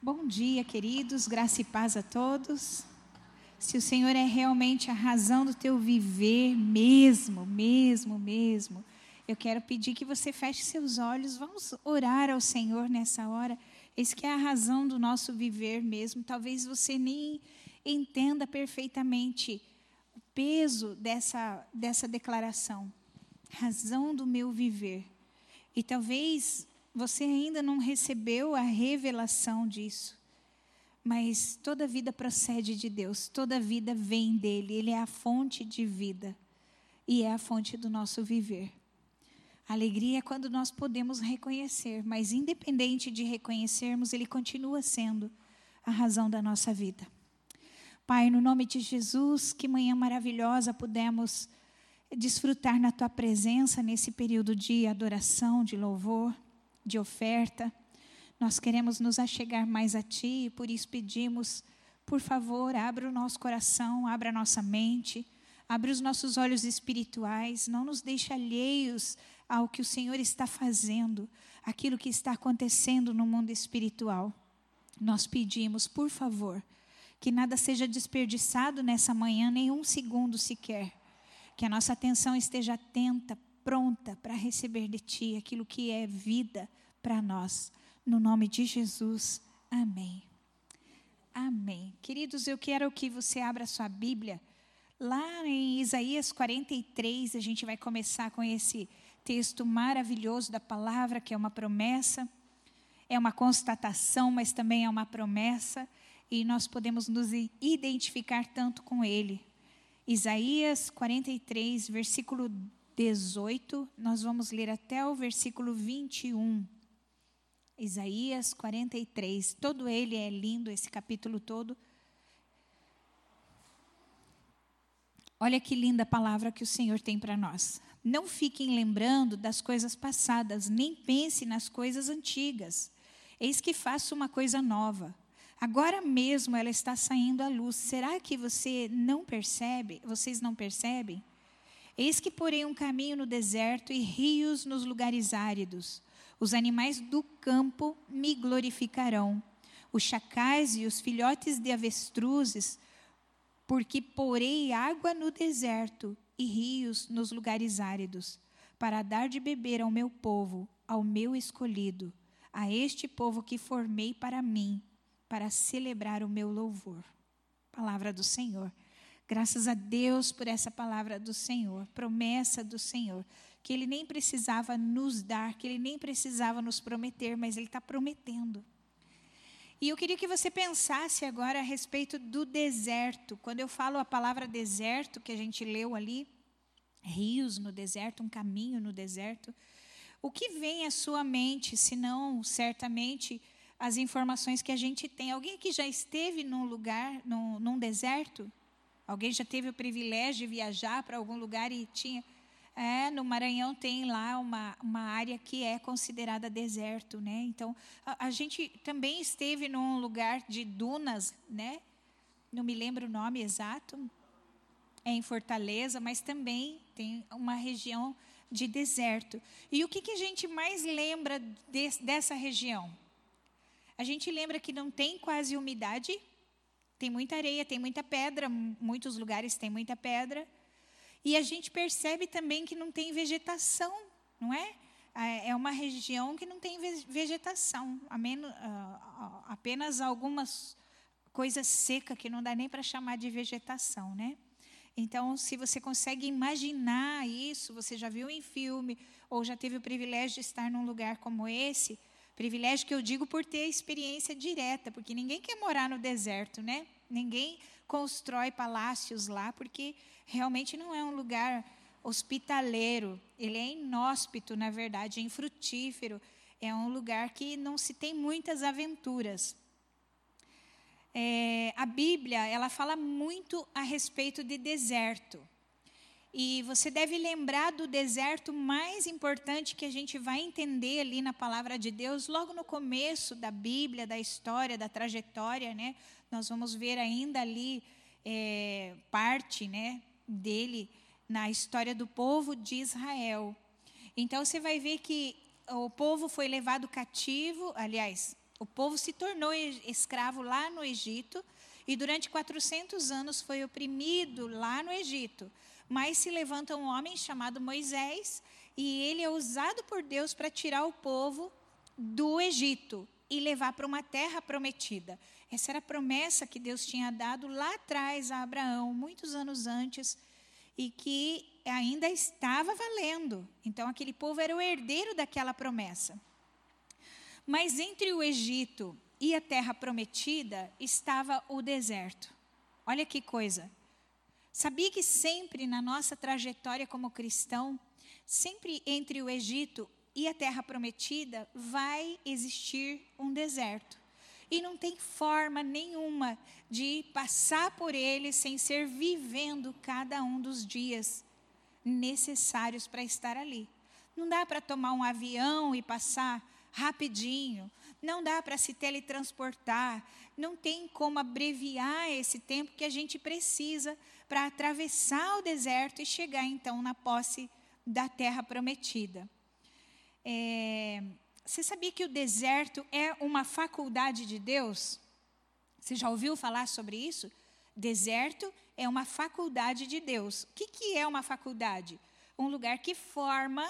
Bom dia, queridos, graça e paz a todos. Se o Senhor é realmente a razão do teu viver, mesmo, mesmo, mesmo, eu quero pedir que você feche seus olhos, vamos orar ao Senhor nessa hora. Esse que é a razão do nosso viver mesmo. Talvez você nem entenda perfeitamente o peso dessa, dessa declaração. Razão do meu viver. E talvez você ainda não recebeu a revelação disso. Mas toda vida procede de Deus, toda vida vem dele, ele é a fonte de vida e é a fonte do nosso viver. Alegria é quando nós podemos reconhecer, mas independente de reconhecermos, ele continua sendo a razão da nossa vida. Pai, no nome de Jesus, que manhã maravilhosa pudemos desfrutar na tua presença nesse período de adoração, de louvor de oferta. Nós queremos nos achegar mais a Ti e por isso pedimos, por favor, abra o nosso coração, abra a nossa mente, abra os nossos olhos espirituais, não nos deixe alheios ao que o Senhor está fazendo, aquilo que está acontecendo no mundo espiritual. Nós pedimos, por favor, que nada seja desperdiçado nessa manhã, nenhum segundo sequer. Que a nossa atenção esteja atenta, pronta para receber de Ti aquilo que é vida para nós. No nome de Jesus. Amém. Amém. Queridos, eu quero que você abra sua Bíblia. Lá em Isaías 43, a gente vai começar com esse texto maravilhoso da palavra, que é uma promessa, é uma constatação, mas também é uma promessa, e nós podemos nos identificar tanto com ele. Isaías 43, versículo 18, nós vamos ler até o versículo 21. Isaías 43, todo ele é lindo, esse capítulo todo. Olha que linda palavra que o Senhor tem para nós. Não fiquem lembrando das coisas passadas, nem pense nas coisas antigas. Eis que faço uma coisa nova. Agora mesmo ela está saindo à luz. Será que você não percebe? Vocês não percebem? Eis que porei um caminho no deserto e rios nos lugares áridos. Os animais do campo me glorificarão, os chacais e os filhotes de avestruzes, porque porei água no deserto e rios nos lugares áridos, para dar de beber ao meu povo, ao meu escolhido, a este povo que formei para mim, para celebrar o meu louvor. Palavra do Senhor. Graças a Deus por essa palavra do Senhor, promessa do Senhor, que Ele nem precisava nos dar, que Ele nem precisava nos prometer, mas Ele está prometendo. E eu queria que você pensasse agora a respeito do deserto. Quando eu falo a palavra deserto, que a gente leu ali, rios no deserto, um caminho no deserto, o que vem à sua mente, se não certamente as informações que a gente tem? Alguém que já esteve num lugar, num, num deserto? Alguém já teve o privilégio de viajar para algum lugar e tinha. É, no Maranhão tem lá uma, uma área que é considerada deserto, né? Então, a, a, gente também esteve num lugar de dunas, né? Não me lembro o nome exato. É em Fortaleza, mas também tem uma região de deserto. E o que, que a gente mais lembra de, dessa região? A gente lembra que não tem quase umidade, tem muita areia, tem muita pedra, muitos lugares tem muita pedra. E a gente percebe também que não tem vegetação, não é? É uma região que não tem vegetação, apenas algumas coisas secas que não dá nem para chamar de vegetação, né? Então, se você consegue imaginar isso, você já viu em filme ou já teve o privilégio de estar num lugar como esse, Privilégio que eu digo por ter experiência direta, porque ninguém quer morar no deserto, né? Ninguém constrói palácios lá, porque realmente não é um lugar hospitaleiro. Ele é inóspito, na verdade, é infrutífero. É um lugar que não se tem muitas aventuras. É, a Bíblia, ela fala muito a respeito de deserto. E você deve lembrar do deserto mais importante que a gente vai entender ali na palavra de Deus, logo no começo da Bíblia, da história, da trajetória, né? Nós vamos ver ainda ali é, parte, né, dele na história do povo de Israel. Então você vai ver que o povo foi levado cativo, aliás, O povo se tornou escravo lá no Egito e durante 400 anos foi oprimido lá no Egito. Mas se levanta um homem chamado Moisés e ele é usado por Deus para tirar o povo do Egito e levar para uma terra prometida. Essa era a promessa que Deus tinha dado lá atrás a Abraão, muitos anos antes, e que ainda estava valendo. Então, aquele povo era o herdeiro daquela promessa. Mas entre o Egito e a terra prometida estava o deserto. Olha que coisa. Sabia que sempre na nossa trajetória como cristão, sempre entre o Egito e a terra prometida vai existir um deserto. E não tem forma nenhuma de passar por ele sem ser vivendo cada um dos dias necessários para estar ali. Não dá para tomar um avião e passar rapidinho. Não dá para se teletransportar. Não tem como abreviar esse tempo que a gente precisa para atravessar o deserto e chegar então na posse da terra prometida. É, você sabia que o deserto é uma faculdade de Deus? Você já ouviu falar sobre isso? Deserto é uma faculdade de Deus. O que, que é uma faculdade? Um lugar que forma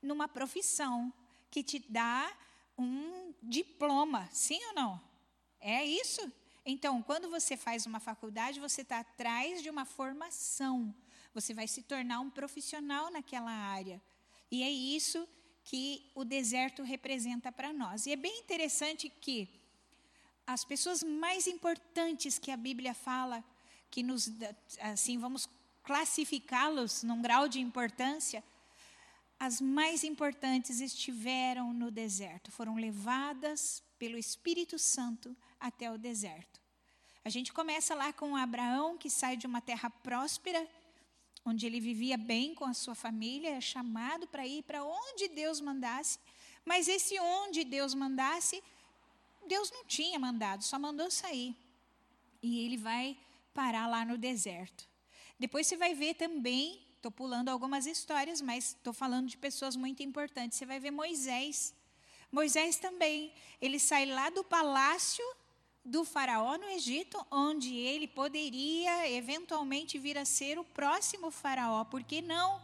numa profissão, que te dá um diploma, sim ou não? É isso? Então, quando você faz uma faculdade, você está atrás de uma formação. Você vai se tornar um profissional naquela área. E é isso que o deserto representa para nós. E é bem interessante que as pessoas mais importantes que a Bíblia fala, que nos, assim, vamos classificá-los num grau de importância, as mais importantes estiveram no deserto, foram levadas pelo Espírito Santo até o deserto. A gente começa lá com Abraão, que sai de uma terra próspera, onde ele vivia bem com a sua família, é chamado para ir para onde Deus mandasse, mas esse onde Deus mandasse, Deus não tinha mandado, só mandou sair. E ele vai parar lá no deserto. Depois você vai ver também Estou pulando algumas histórias, mas estou falando de pessoas muito importantes. Você vai ver Moisés. Moisés também. Ele sai lá do palácio do faraó no Egito, onde ele poderia eventualmente vir a ser o próximo faraó. Por que não?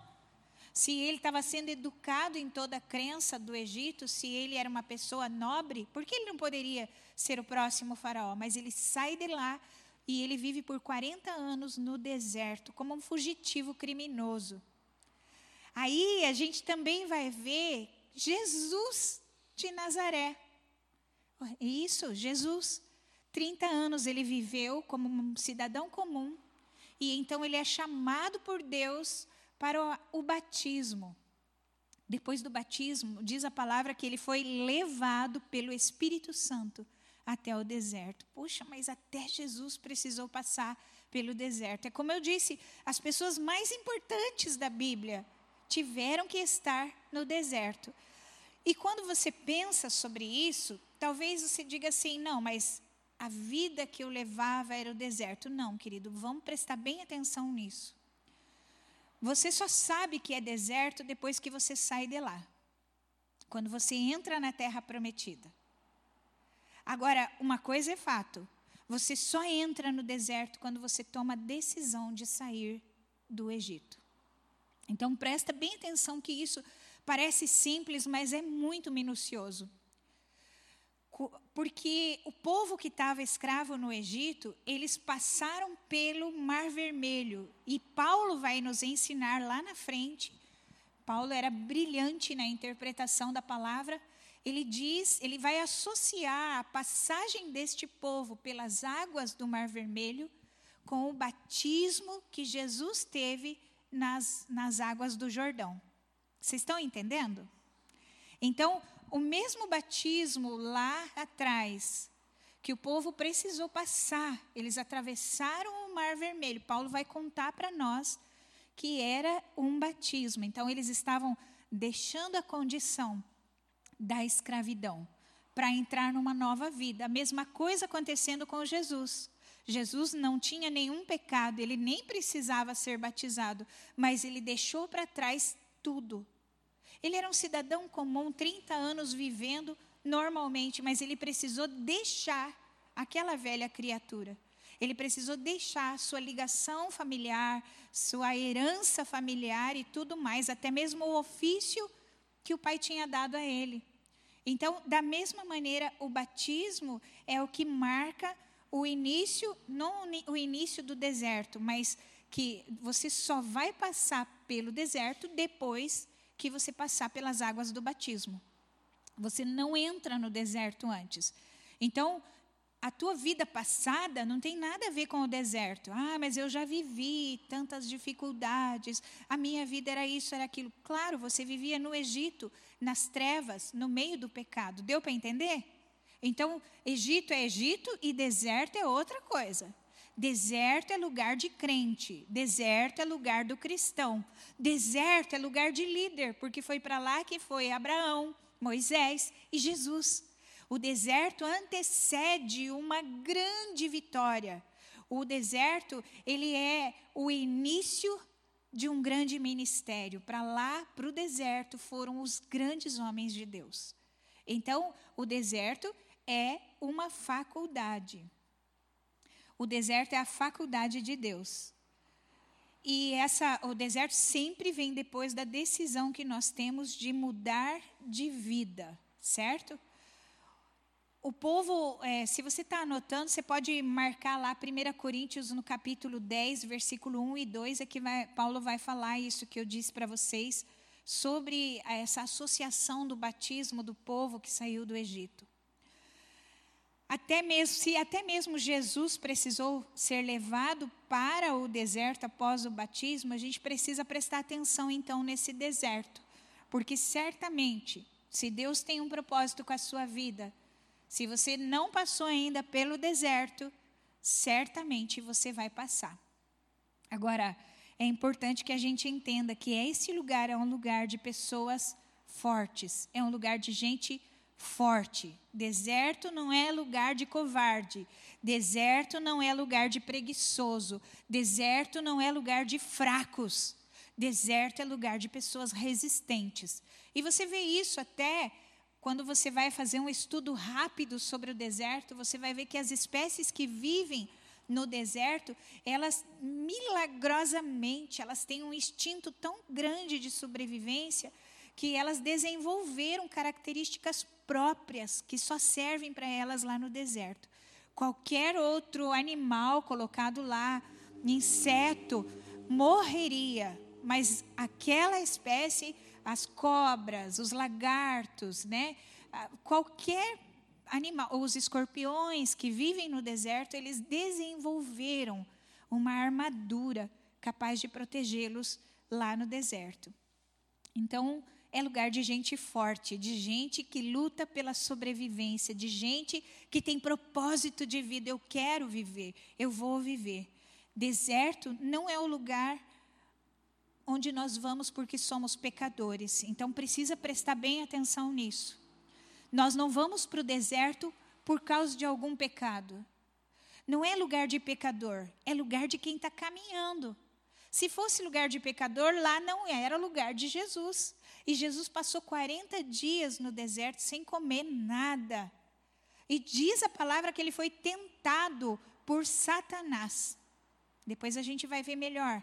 Se ele estava sendo educado em toda a crença do Egito, se ele era uma pessoa nobre, por que ele não poderia ser o próximo faraó? Mas ele sai de lá e ele vive por 40 anos no deserto, como um fugitivo criminoso. Aí a gente também vai ver Jesus de Nazaré. Isso, Jesus. 30 anos ele viveu como um cidadão comum. E então ele é chamado por Deus para o batismo. Depois do batismo, diz a palavra que ele foi levado pelo Espírito Santo até o deserto. Puxa, mas até Jesus precisou passar pelo deserto. É como eu disse, as pessoas mais importantes da Bíblia tiveram que estar no deserto. E quando você pensa sobre isso, talvez você diga assim: não, mas a vida que eu levava era o deserto. Não, querido, vamos prestar bem atenção nisso. Você só sabe que é deserto depois que você sai de lá. Quando você entra na terra prometida. Agora, uma coisa é fato: você só entra no deserto quando você toma a decisão de sair do Egito. Então, presta bem atenção que isso parece simples, mas é muito minucioso. Porque o povo que estava escravo no Egito, eles passaram pelo Mar Vermelho. E Paulo vai nos ensinar lá na frente. Paulo era brilhante na interpretação da palavra ele diz, ele vai associar a passagem deste povo pelas águas do Mar Vermelho com o batismo que Jesus teve nas, nas águas do Jordão. Vocês estão entendendo? Então, o mesmo batismo lá atrás, que o povo precisou passar, eles atravessaram o Mar Vermelho. Paulo vai contar para nós que era um batismo. Então, eles estavam deixando a condição da escravidão para entrar numa nova vida. A mesma coisa acontecendo com Jesus. Jesus não tinha nenhum pecado, ele nem precisava ser batizado, mas ele deixou para trás tudo. Ele era um cidadão comum, 30 anos vivendo normalmente, mas ele precisou deixar aquela velha criatura. Ele precisou deixar sua ligação familiar, sua herança familiar e tudo mais, até mesmo o ofício que o pai tinha dado a ele. Então, da mesma maneira, o batismo é o que marca o início, não o início do deserto, mas que você só vai passar pelo deserto depois que você passar pelas águas do batismo. Você não entra no deserto antes. Então, a tua vida passada não tem nada a ver com o deserto. Ah, mas eu já vivi tantas dificuldades. A minha vida era isso, era aquilo. Claro, você vivia no Egito, nas trevas, no meio do pecado. Deu para entender? Então, Egito é Egito e deserto é outra coisa. Deserto é lugar de crente, deserto é lugar do cristão, deserto é lugar de líder, porque foi para lá que foi Abraão, Moisés e Jesus. O deserto antecede uma grande vitória. O deserto, ele é o início de um grande ministério. Para lá, para o deserto, foram os grandes homens de Deus. Então, o deserto é uma faculdade. O deserto é a faculdade de Deus. E essa, o deserto sempre vem depois da decisão que nós temos de mudar de vida, certo? O povo, é, se você está anotando, você pode marcar lá 1 Coríntios no capítulo 10, versículo 1 e 2, é que vai, Paulo vai falar isso que eu disse para vocês, sobre essa associação do batismo do povo que saiu do Egito. Até mesmo, se até mesmo Jesus precisou ser levado para o deserto após o batismo, a gente precisa prestar atenção então nesse deserto, porque certamente, se Deus tem um propósito com a sua vida, se você não passou ainda pelo deserto, certamente você vai passar. Agora, é importante que a gente entenda que esse lugar é um lugar de pessoas fortes, é um lugar de gente forte. Deserto não é lugar de covarde. Deserto não é lugar de preguiçoso. Deserto não é lugar de fracos. Deserto é lugar de pessoas resistentes. E você vê isso até quando você vai fazer um estudo rápido sobre o deserto, você vai ver que as espécies que vivem no deserto, elas milagrosamente, elas têm um instinto tão grande de sobrevivência que elas desenvolveram características próprias que só servem para elas lá no deserto. Qualquer outro animal colocado lá, inseto, morreria, mas aquela espécie as cobras, os lagartos, né? Qualquer animal, os escorpiões que vivem no deserto, eles desenvolveram uma armadura capaz de protegê-los lá no deserto. Então, é lugar de gente forte, de gente que luta pela sobrevivência, de gente que tem propósito de vida. Eu quero viver, eu vou viver. Deserto não é o lugar onde nós vamos porque somos pecadores. Então precisa prestar bem atenção nisso. Nós não vamos para o deserto por causa de algum pecado. Não é lugar de pecador, é lugar de quem está caminhando. Se fosse lugar de pecador, lá não era lugar de Jesus. E Jesus passou 40 dias no deserto sem comer nada. E diz a palavra que ele foi tentado por Satanás. Depois a gente vai ver melhor.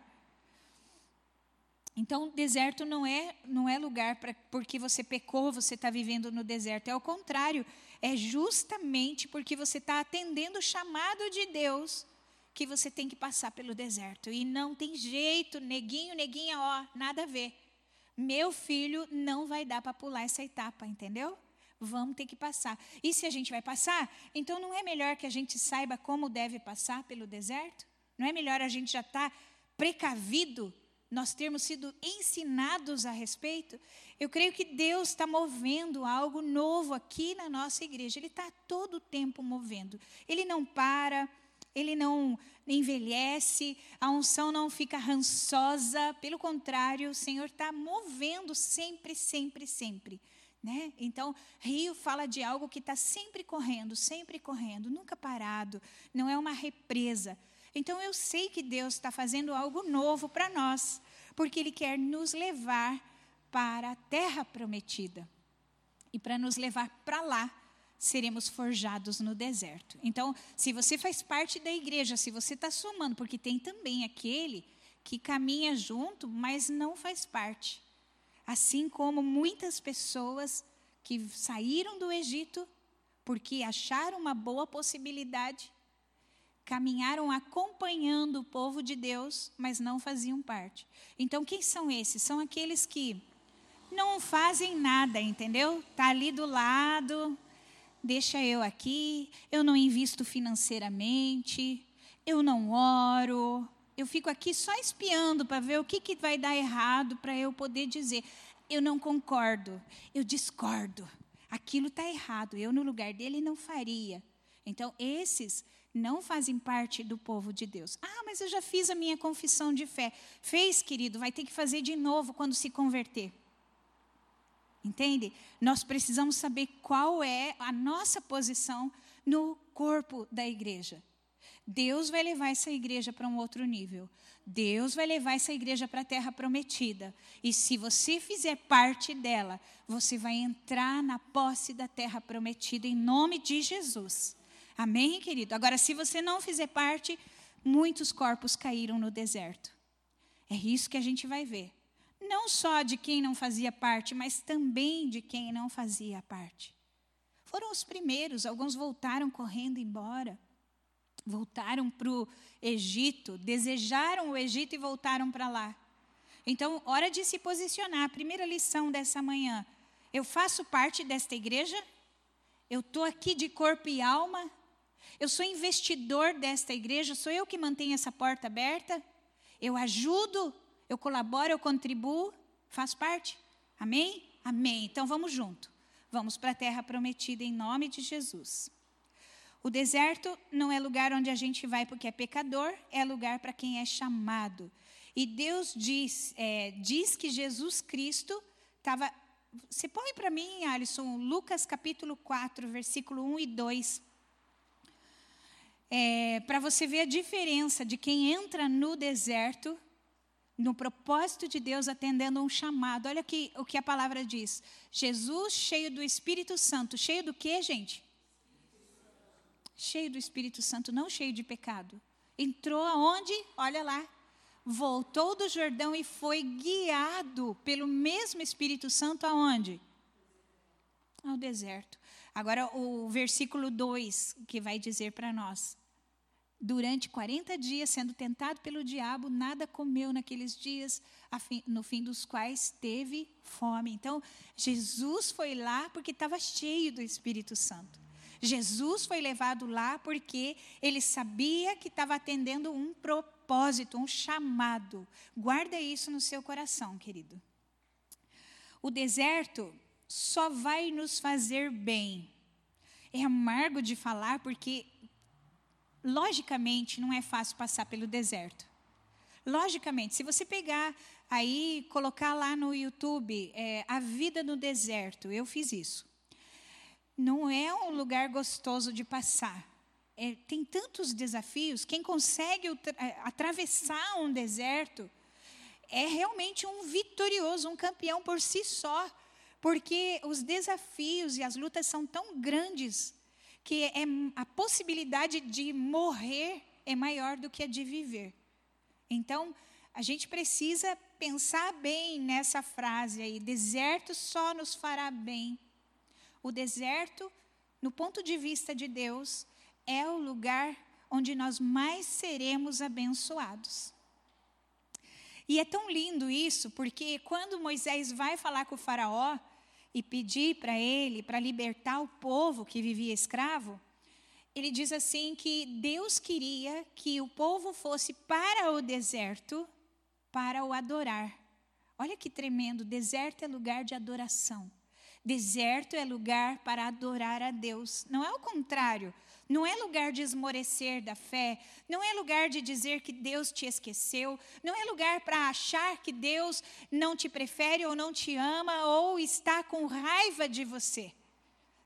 Então, deserto não é, não é lugar para porque você pecou, você está vivendo no deserto. É o contrário. É justamente porque você está atendendo o chamado de Deus que você tem que passar pelo deserto. E não tem jeito, neguinho, neguinha, ó, nada a ver. Meu filho não vai dar para pular essa etapa, entendeu? Vamos ter que passar. E se a gente vai passar, então não é melhor que a gente saiba como deve passar pelo deserto? Não é melhor a gente já estar tá precavido nós termos sido ensinados a respeito, eu creio que Deus está movendo algo novo aqui na nossa igreja. Ele está todo o tempo movendo. Ele não para, ele não envelhece, a unção não fica rançosa. Pelo contrário, o Senhor está movendo sempre, sempre, sempre. Né? Então, Rio fala de algo que está sempre correndo, sempre correndo, nunca parado, não é uma represa. Então eu sei que Deus está fazendo algo novo para nós, porque Ele quer nos levar para a terra prometida. e para nos levar para lá, seremos forjados no deserto. Então, se você faz parte da igreja, se você está somando, porque tem também aquele que caminha junto, mas não faz parte. Assim como muitas pessoas que saíram do Egito porque acharam uma boa possibilidade, caminharam acompanhando o povo de Deus, mas não faziam parte. Então, quem são esses? São aqueles que não fazem nada, entendeu? Tá ali do lado, deixa eu aqui, eu não invisto financeiramente, eu não oro, eu fico aqui só espiando para ver o que, que vai dar errado para eu poder dizer, eu não concordo, eu discordo aquilo está errado, eu no lugar dele não faria. Então, esses não fazem parte do povo de Deus. Ah, mas eu já fiz a minha confissão de fé. Fez, querido, vai ter que fazer de novo quando se converter. Entende? Nós precisamos saber qual é a nossa posição no corpo da igreja. Deus vai levar essa igreja para um outro nível. Deus vai levar essa igreja para a terra prometida. E se você fizer parte dela, você vai entrar na posse da terra prometida em nome de Jesus. Amém, querido? Agora, se você não fizer parte, muitos corpos caíram no deserto. É isso que a gente vai ver. Não só de quem não fazia parte, mas também de quem não fazia parte. Foram os primeiros, alguns voltaram correndo embora voltaram para o Egito, desejaram o Egito e voltaram para lá. Então, hora de se posicionar. A primeira lição dessa manhã. Eu faço parte desta igreja? Eu estou aqui de corpo e alma? Eu sou investidor desta igreja? Sou eu que mantenho essa porta aberta? Eu ajudo? Eu colaboro? Eu contribuo? Faço parte? Amém? Amém. Então vamos junto. Vamos para a terra prometida em nome de Jesus. O deserto não é lugar onde a gente vai porque é pecador, é lugar para quem é chamado. E Deus diz, é, diz que Jesus Cristo estava. Você põe para mim, Alisson, Lucas capítulo 4, versículo 1 e 2. É, para você ver a diferença de quem entra no deserto, no propósito de Deus, atendendo um chamado. Olha aqui o que a palavra diz. Jesus cheio do Espírito Santo. Cheio do quê, gente? cheio do Espírito Santo, não cheio de pecado. Entrou aonde? Olha lá. Voltou do Jordão e foi guiado pelo mesmo Espírito Santo aonde? Ao deserto. Agora o versículo 2 que vai dizer para nós. Durante 40 dias, sendo tentado pelo diabo, nada comeu naqueles dias, no fim dos quais teve fome. Então, Jesus foi lá porque estava cheio do Espírito Santo. Jesus foi levado lá porque ele sabia que estava atendendo um propósito, um chamado. Guarda isso no seu coração, querido. O deserto só vai nos fazer bem. É amargo de falar porque, logicamente, não é fácil passar pelo deserto. Logicamente, se você pegar aí, colocar lá no YouTube, é, a vida no deserto, eu fiz isso não é um lugar gostoso de passar. É, tem tantos desafios. Quem consegue é, atravessar um deserto é realmente um vitorioso, um campeão por si só, porque os desafios e as lutas são tão grandes que é, a possibilidade de morrer é maior do que a de viver. Então, a gente precisa pensar bem nessa frase aí: deserto só nos fará bem o deserto, no ponto de vista de Deus, é o lugar onde nós mais seremos abençoados. E é tão lindo isso, porque quando Moisés vai falar com o Faraó e pedir para ele para libertar o povo que vivia escravo, ele diz assim que Deus queria que o povo fosse para o deserto para o adorar. Olha que tremendo, deserto é lugar de adoração. Deserto é lugar para adorar a Deus. Não é o contrário. Não é lugar de esmorecer da fé. Não é lugar de dizer que Deus te esqueceu. Não é lugar para achar que Deus não te prefere ou não te ama ou está com raiva de você.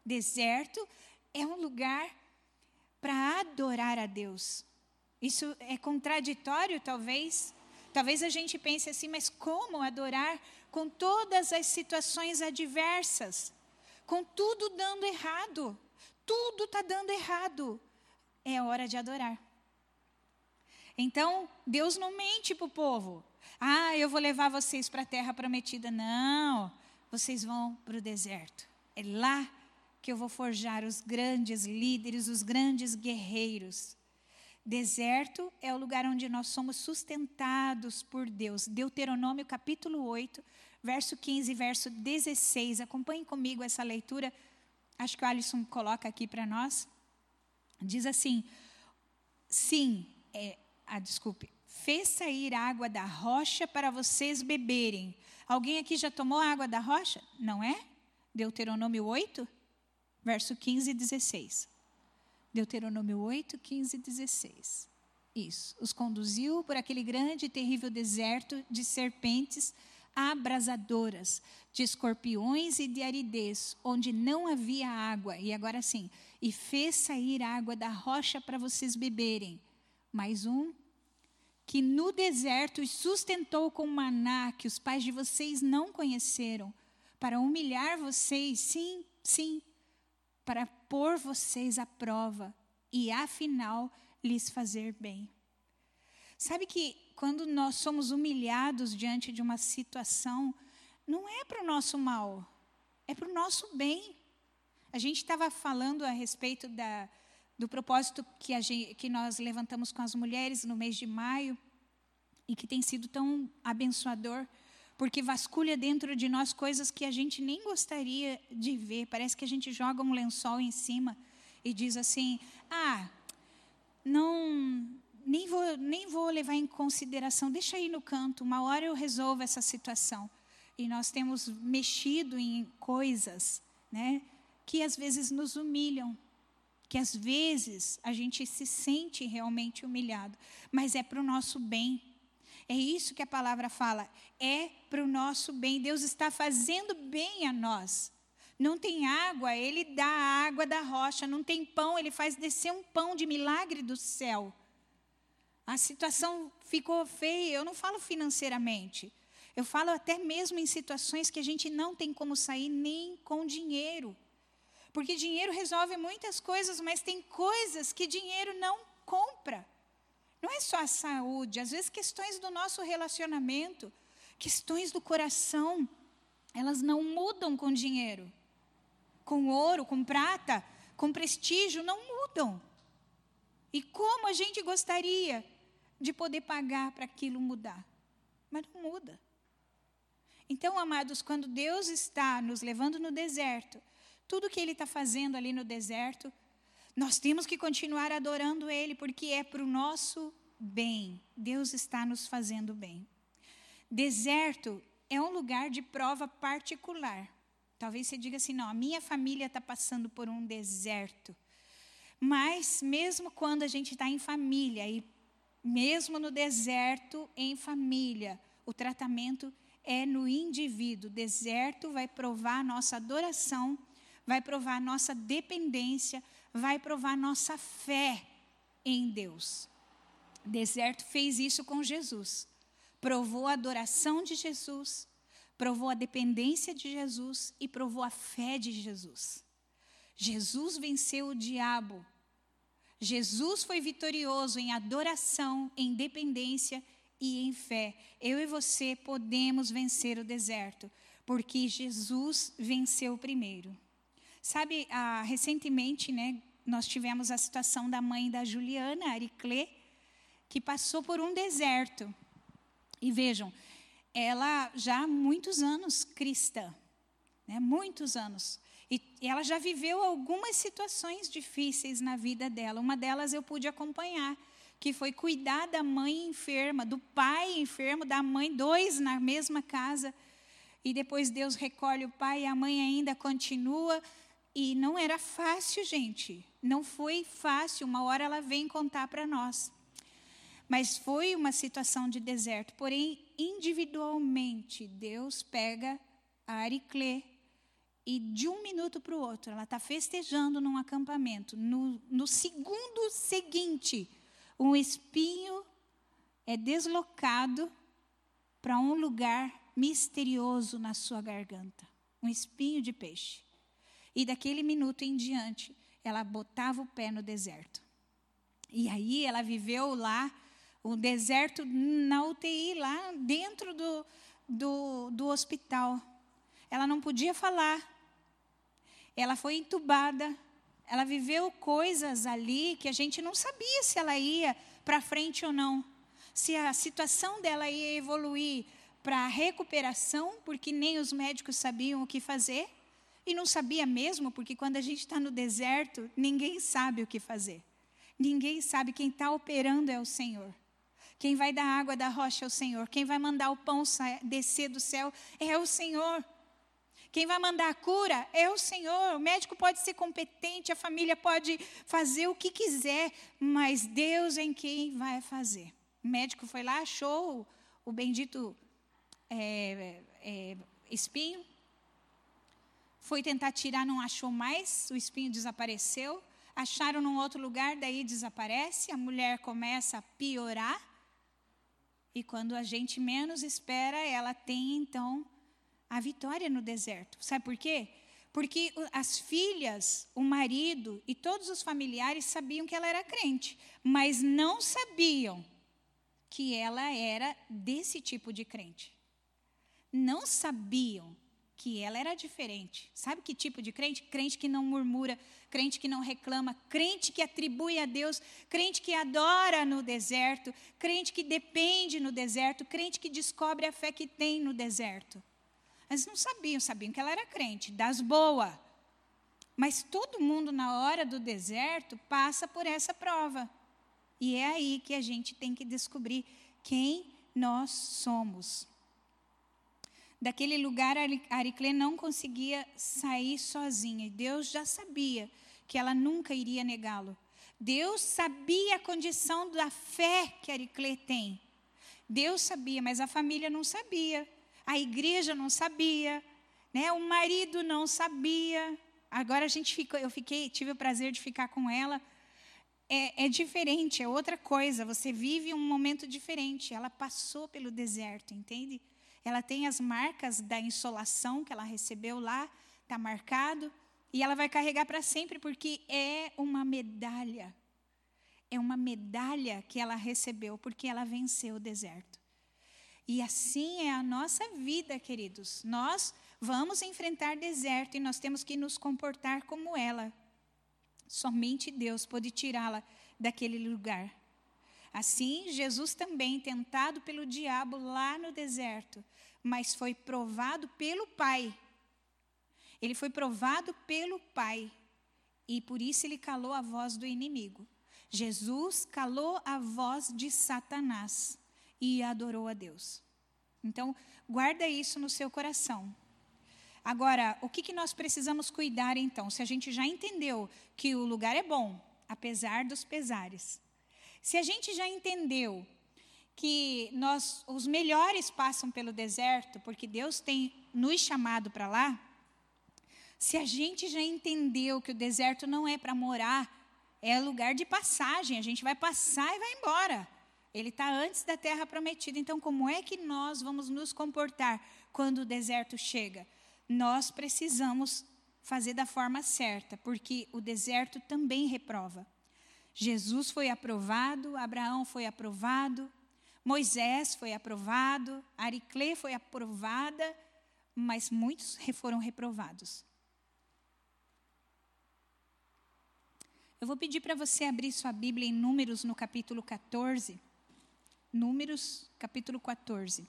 Deserto é um lugar para adorar a Deus. Isso é contraditório, talvez. Talvez a gente pense assim, mas como adorar com todas as situações adversas, com tudo dando errado. Tudo está dando errado. É hora de adorar. Então, Deus não mente para o povo. Ah, eu vou levar vocês para a terra prometida. Não, vocês vão para o deserto. É lá que eu vou forjar os grandes líderes, os grandes guerreiros. Deserto é o lugar onde nós somos sustentados por Deus. Deuteronômio capítulo 8, verso 15 e verso 16. Acompanhe comigo essa leitura. Acho que o Alisson coloca aqui para nós. Diz assim: Sim, é, ah, desculpe, fez sair água da rocha para vocês beberem. Alguém aqui já tomou água da rocha? Não é? Deuteronômio 8, verso 15 e 16. Deuteronômio 8, 15 e 16. Isso. Os conduziu por aquele grande e terrível deserto de serpentes abrasadoras, de escorpiões e de aridez, onde não havia água. E agora sim, e fez sair água da rocha para vocês beberem. Mais um, que no deserto os sustentou com maná que os pais de vocês não conheceram, para humilhar vocês, sim, sim, para pôr vocês à prova e afinal lhes fazer bem. Sabe que quando nós somos humilhados diante de uma situação, não é para o nosso mal, é para o nosso bem. A gente estava falando a respeito da, do propósito que, gente, que nós levantamos com as mulheres no mês de maio e que tem sido tão abençoador, porque vasculha dentro de nós coisas que a gente nem gostaria de ver. Parece que a gente joga um lençol em cima e diz assim: ah, não, nem vou, nem vou levar em consideração, deixa aí no canto, uma hora eu resolvo essa situação. E nós temos mexido em coisas, né, que às vezes nos humilham, que às vezes a gente se sente realmente humilhado, mas é para o nosso bem. É isso que a palavra fala, é para o nosso bem. Deus está fazendo bem a nós. Não tem água, Ele dá a água da rocha. Não tem pão, Ele faz descer um pão de milagre do céu. A situação ficou feia, eu não falo financeiramente. Eu falo até mesmo em situações que a gente não tem como sair nem com dinheiro. Porque dinheiro resolve muitas coisas, mas tem coisas que dinheiro não compra. Não é só a saúde, às vezes questões do nosso relacionamento, questões do coração, elas não mudam com dinheiro. Com ouro, com prata, com prestígio, não mudam. E como a gente gostaria de poder pagar para aquilo mudar. Mas não muda. Então, amados, quando Deus está nos levando no deserto, tudo que Ele está fazendo ali no deserto, nós temos que continuar adorando Ele, porque é para o nosso bem. Deus está nos fazendo bem. Deserto é um lugar de prova particular. Talvez você diga assim: não, a minha família está passando por um deserto. Mas, mesmo quando a gente está em família e mesmo no deserto, em família, o tratamento é no indivíduo. Deserto vai provar a nossa adoração, vai provar a nossa dependência, vai provar a nossa fé em Deus. Deserto fez isso com Jesus. Provou a adoração de Jesus, provou a dependência de Jesus e provou a fé de Jesus. Jesus venceu o diabo Jesus foi vitorioso em adoração, em dependência e em fé. Eu e você podemos vencer o deserto, porque Jesus venceu primeiro. Sabe, ah, recentemente, né, nós tivemos a situação da mãe da Juliana, Ariclé, que passou por um deserto. E vejam, ela já há muitos anos cristã, né, muitos anos. E ela já viveu algumas situações difíceis na vida dela. Uma delas eu pude acompanhar, que foi cuidar da mãe enferma, do pai enfermo, da mãe, dois na mesma casa. E depois Deus recolhe o pai e a mãe ainda continua. E não era fácil, gente. Não foi fácil. Uma hora ela vem contar para nós. Mas foi uma situação de deserto. Porém, individualmente, Deus pega a Ariclê, e de um minuto para o outro, ela está festejando num acampamento. No, no segundo seguinte, um espinho é deslocado para um lugar misterioso na sua garganta um espinho de peixe. E daquele minuto em diante, ela botava o pé no deserto. E aí ela viveu lá, o deserto na UTI, lá dentro do, do, do hospital. Ela não podia falar. Ela foi entubada. Ela viveu coisas ali que a gente não sabia se ela ia para frente ou não. Se a situação dela ia evoluir para recuperação, porque nem os médicos sabiam o que fazer. E não sabia mesmo, porque quando a gente está no deserto, ninguém sabe o que fazer. Ninguém sabe, quem está operando é o Senhor. Quem vai dar água da rocha é o Senhor. Quem vai mandar o pão descer do céu é o Senhor. Quem vai mandar a cura é o Senhor. O médico pode ser competente, a família pode fazer o que quiser, mas Deus é quem vai fazer. O médico foi lá, achou o bendito é, é, espinho, foi tentar tirar, não achou mais, o espinho desapareceu. Acharam num outro lugar, daí desaparece, a mulher começa a piorar. E quando a gente menos espera, ela tem então a vitória no deserto. Sabe por quê? Porque as filhas, o marido e todos os familiares sabiam que ela era crente, mas não sabiam que ela era desse tipo de crente. Não sabiam que ela era diferente. Sabe que tipo de crente? Crente que não murmura, crente que não reclama, crente que atribui a Deus, crente que adora no deserto, crente que depende no deserto, crente que descobre a fé que tem no deserto. Mas não sabiam, sabiam que ela era crente, das boas. Mas todo mundo, na hora do deserto, passa por essa prova. E é aí que a gente tem que descobrir quem nós somos. Daquele lugar, Ariclê não conseguia sair sozinha. E Deus já sabia que ela nunca iria negá-lo. Deus sabia a condição da fé que Ariclê tem. Deus sabia, mas a família não sabia. A igreja não sabia, né? O marido não sabia. Agora a gente ficou, eu fiquei, tive o prazer de ficar com ela. É, é diferente, é outra coisa. Você vive um momento diferente. Ela passou pelo deserto, entende? Ela tem as marcas da insolação que ela recebeu lá, está marcado, e ela vai carregar para sempre, porque é uma medalha. É uma medalha que ela recebeu, porque ela venceu o deserto. E assim é a nossa vida, queridos. Nós vamos enfrentar deserto e nós temos que nos comportar como ela. Somente Deus pode tirá-la daquele lugar. Assim, Jesus também, tentado pelo diabo lá no deserto, mas foi provado pelo Pai. Ele foi provado pelo Pai. E por isso ele calou a voz do inimigo. Jesus calou a voz de Satanás e adorou a Deus. Então, guarda isso no seu coração. Agora, o que, que nós precisamos cuidar então? Se a gente já entendeu que o lugar é bom, apesar dos pesares, se a gente já entendeu que nós, os melhores passam pelo deserto, porque Deus tem nos chamado para lá, se a gente já entendeu que o deserto não é para morar, é lugar de passagem, a gente vai passar e vai embora. Ele está antes da terra prometida. Então, como é que nós vamos nos comportar quando o deserto chega? Nós precisamos fazer da forma certa, porque o deserto também reprova. Jesus foi aprovado, Abraão foi aprovado, Moisés foi aprovado, Ariclê foi aprovada, mas muitos foram reprovados. Eu vou pedir para você abrir sua Bíblia em Números no capítulo 14. Números, capítulo 14.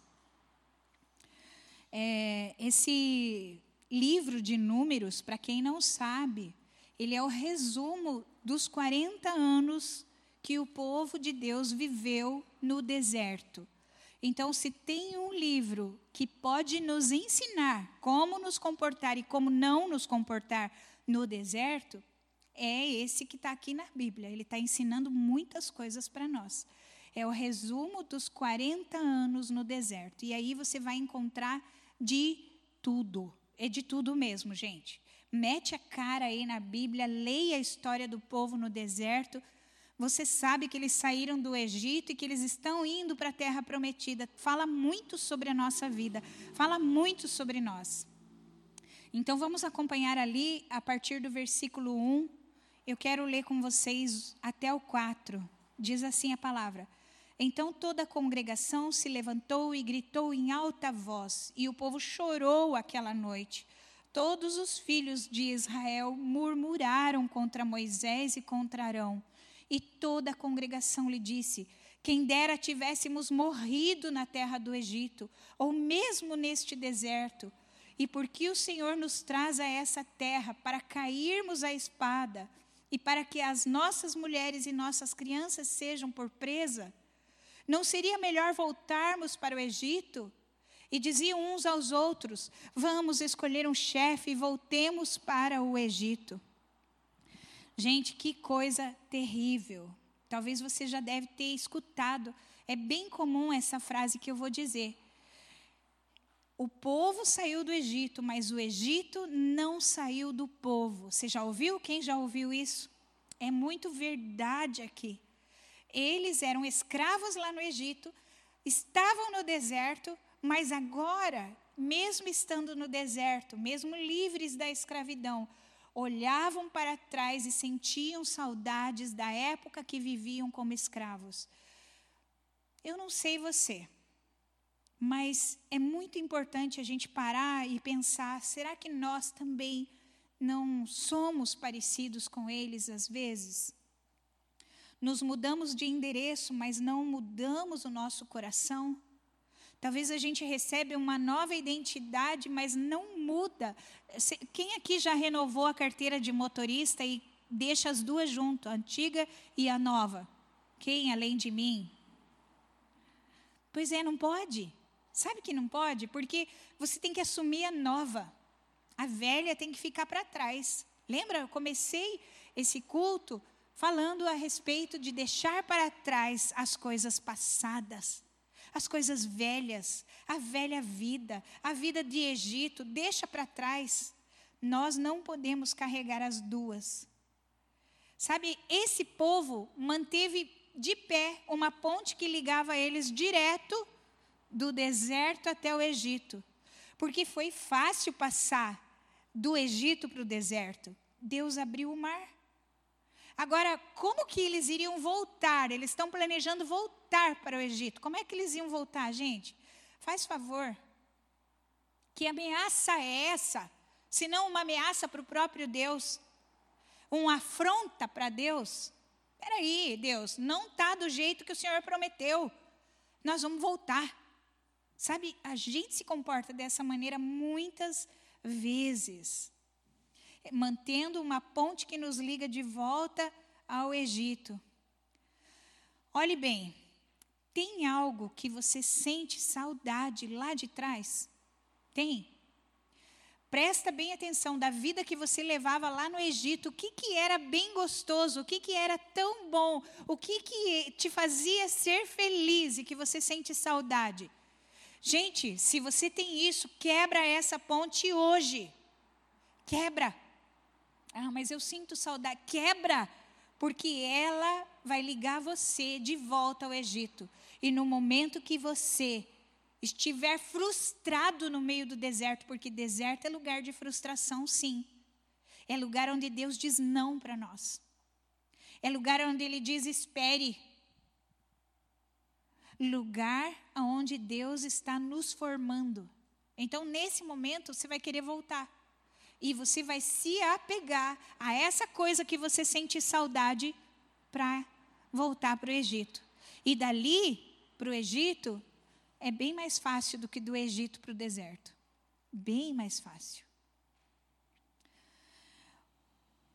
É, esse livro de Números, para quem não sabe, ele é o resumo dos 40 anos que o povo de Deus viveu no deserto. Então, se tem um livro que pode nos ensinar como nos comportar e como não nos comportar no deserto, é esse que está aqui na Bíblia. Ele está ensinando muitas coisas para nós. É o resumo dos 40 anos no deserto. E aí você vai encontrar de tudo. É de tudo mesmo, gente mete a cara aí na Bíblia, leia a história do povo no deserto. Você sabe que eles saíram do Egito e que eles estão indo para a terra prometida. Fala muito sobre a nossa vida, fala muito sobre nós. Então vamos acompanhar ali a partir do versículo 1. Eu quero ler com vocês até o 4. Diz assim a palavra: Então toda a congregação se levantou e gritou em alta voz, e o povo chorou aquela noite. Todos os filhos de Israel murmuraram contra Moisés e contra Arão. E toda a congregação lhe disse: Quem dera tivéssemos morrido na terra do Egito, ou mesmo neste deserto e porque o Senhor nos traz a essa terra para cairmos à espada e para que as nossas mulheres e nossas crianças sejam por presa? Não seria melhor voltarmos para o Egito? E diziam uns aos outros: Vamos escolher um chefe e voltemos para o Egito. Gente, que coisa terrível. Talvez você já deve ter escutado. É bem comum essa frase que eu vou dizer. O povo saiu do Egito, mas o Egito não saiu do povo. Você já ouviu? Quem já ouviu isso? É muito verdade aqui. Eles eram escravos lá no Egito, estavam no deserto, mas agora, mesmo estando no deserto, mesmo livres da escravidão, olhavam para trás e sentiam saudades da época que viviam como escravos. Eu não sei você, mas é muito importante a gente parar e pensar: será que nós também não somos parecidos com eles às vezes? Nos mudamos de endereço, mas não mudamos o nosso coração. Talvez a gente recebe uma nova identidade, mas não muda. Quem aqui já renovou a carteira de motorista e deixa as duas junto, a antiga e a nova? Quem além de mim? Pois é, não pode. Sabe que não pode? Porque você tem que assumir a nova. A velha tem que ficar para trás. Lembra? Eu comecei esse culto falando a respeito de deixar para trás as coisas passadas, as coisas velhas, a velha vida, a vida de Egito, deixa para trás. Nós não podemos carregar as duas. Sabe, esse povo manteve de pé uma ponte que ligava eles direto do deserto até o Egito. Porque foi fácil passar do Egito para o deserto. Deus abriu o mar. Agora, como que eles iriam voltar? Eles estão planejando voltar para o Egito. Como é que eles iam voltar, gente? Faz favor. Que ameaça é essa? Se não uma ameaça para o próprio Deus? Uma afronta para Deus? Espera aí, Deus, não está do jeito que o Senhor prometeu. Nós vamos voltar. Sabe, a gente se comporta dessa maneira muitas vezes, mantendo uma ponte que nos liga de volta ao Egito. Olhe bem, tem algo que você sente saudade lá de trás? Tem. Presta bem atenção da vida que você levava lá no Egito. O que, que era bem gostoso? O que, que era tão bom? O que, que te fazia ser feliz e que você sente saudade? Gente, se você tem isso, quebra essa ponte hoje. Quebra. Ah, mas eu sinto saudade. Quebra, porque ela vai ligar você de volta ao Egito. E no momento que você estiver frustrado no meio do deserto, porque deserto é lugar de frustração, sim. É lugar onde Deus diz não para nós. É lugar onde Ele diz espere lugar onde Deus está nos formando. Então, nesse momento, você vai querer voltar. E você vai se apegar a essa coisa que você sente saudade para voltar para o Egito. E dali para o Egito é bem mais fácil do que do Egito para o deserto. Bem mais fácil.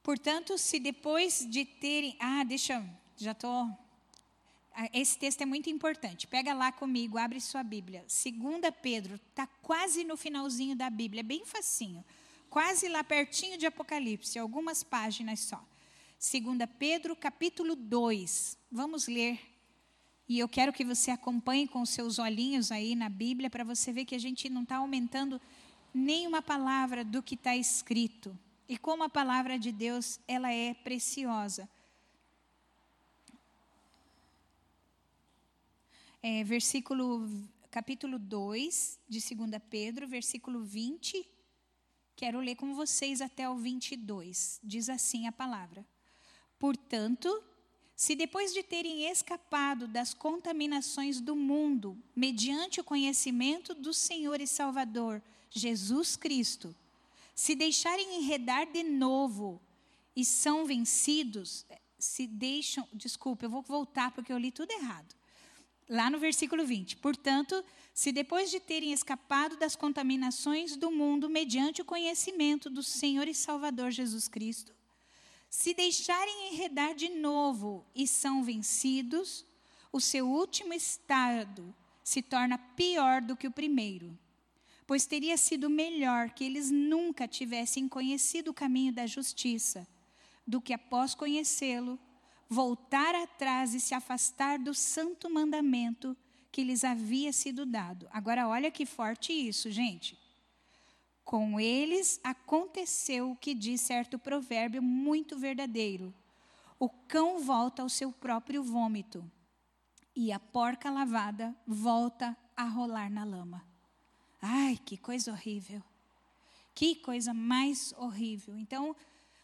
Portanto, se depois de terem. Ah, deixa. Já estou esse texto é muito importante. Pega lá comigo, abre sua Bíblia. 2 Pedro, está quase no finalzinho da Bíblia, é bem facinho. Quase lá pertinho de Apocalipse, algumas páginas só. 2 Pedro, capítulo 2. Vamos ler. E eu quero que você acompanhe com seus olhinhos aí na Bíblia, para você ver que a gente não está aumentando nenhuma palavra do que está escrito. E como a palavra de Deus, ela é preciosa. é, versículo, capítulo 2 de 2 Pedro, versículo 20 Quero ler com vocês até o 22. Diz assim a palavra: Portanto, se depois de terem escapado das contaminações do mundo, mediante o conhecimento do Senhor e Salvador, Jesus Cristo, se deixarem enredar de novo e são vencidos, se deixam. Desculpa, eu vou voltar porque eu li tudo errado. Lá no versículo 20. Portanto, se depois de terem escapado das contaminações do mundo mediante o conhecimento do Senhor e Salvador Jesus Cristo, se deixarem enredar de novo e são vencidos, o seu último estado se torna pior do que o primeiro. Pois teria sido melhor que eles nunca tivessem conhecido o caminho da justiça, do que após conhecê-lo, voltar atrás e se afastar do santo mandamento que lhes havia sido dado. Agora, olha que forte isso, gente. Com eles aconteceu o que diz certo provérbio muito verdadeiro: o cão volta ao seu próprio vômito, e a porca lavada volta a rolar na lama. Ai, que coisa horrível. Que coisa mais horrível. Então,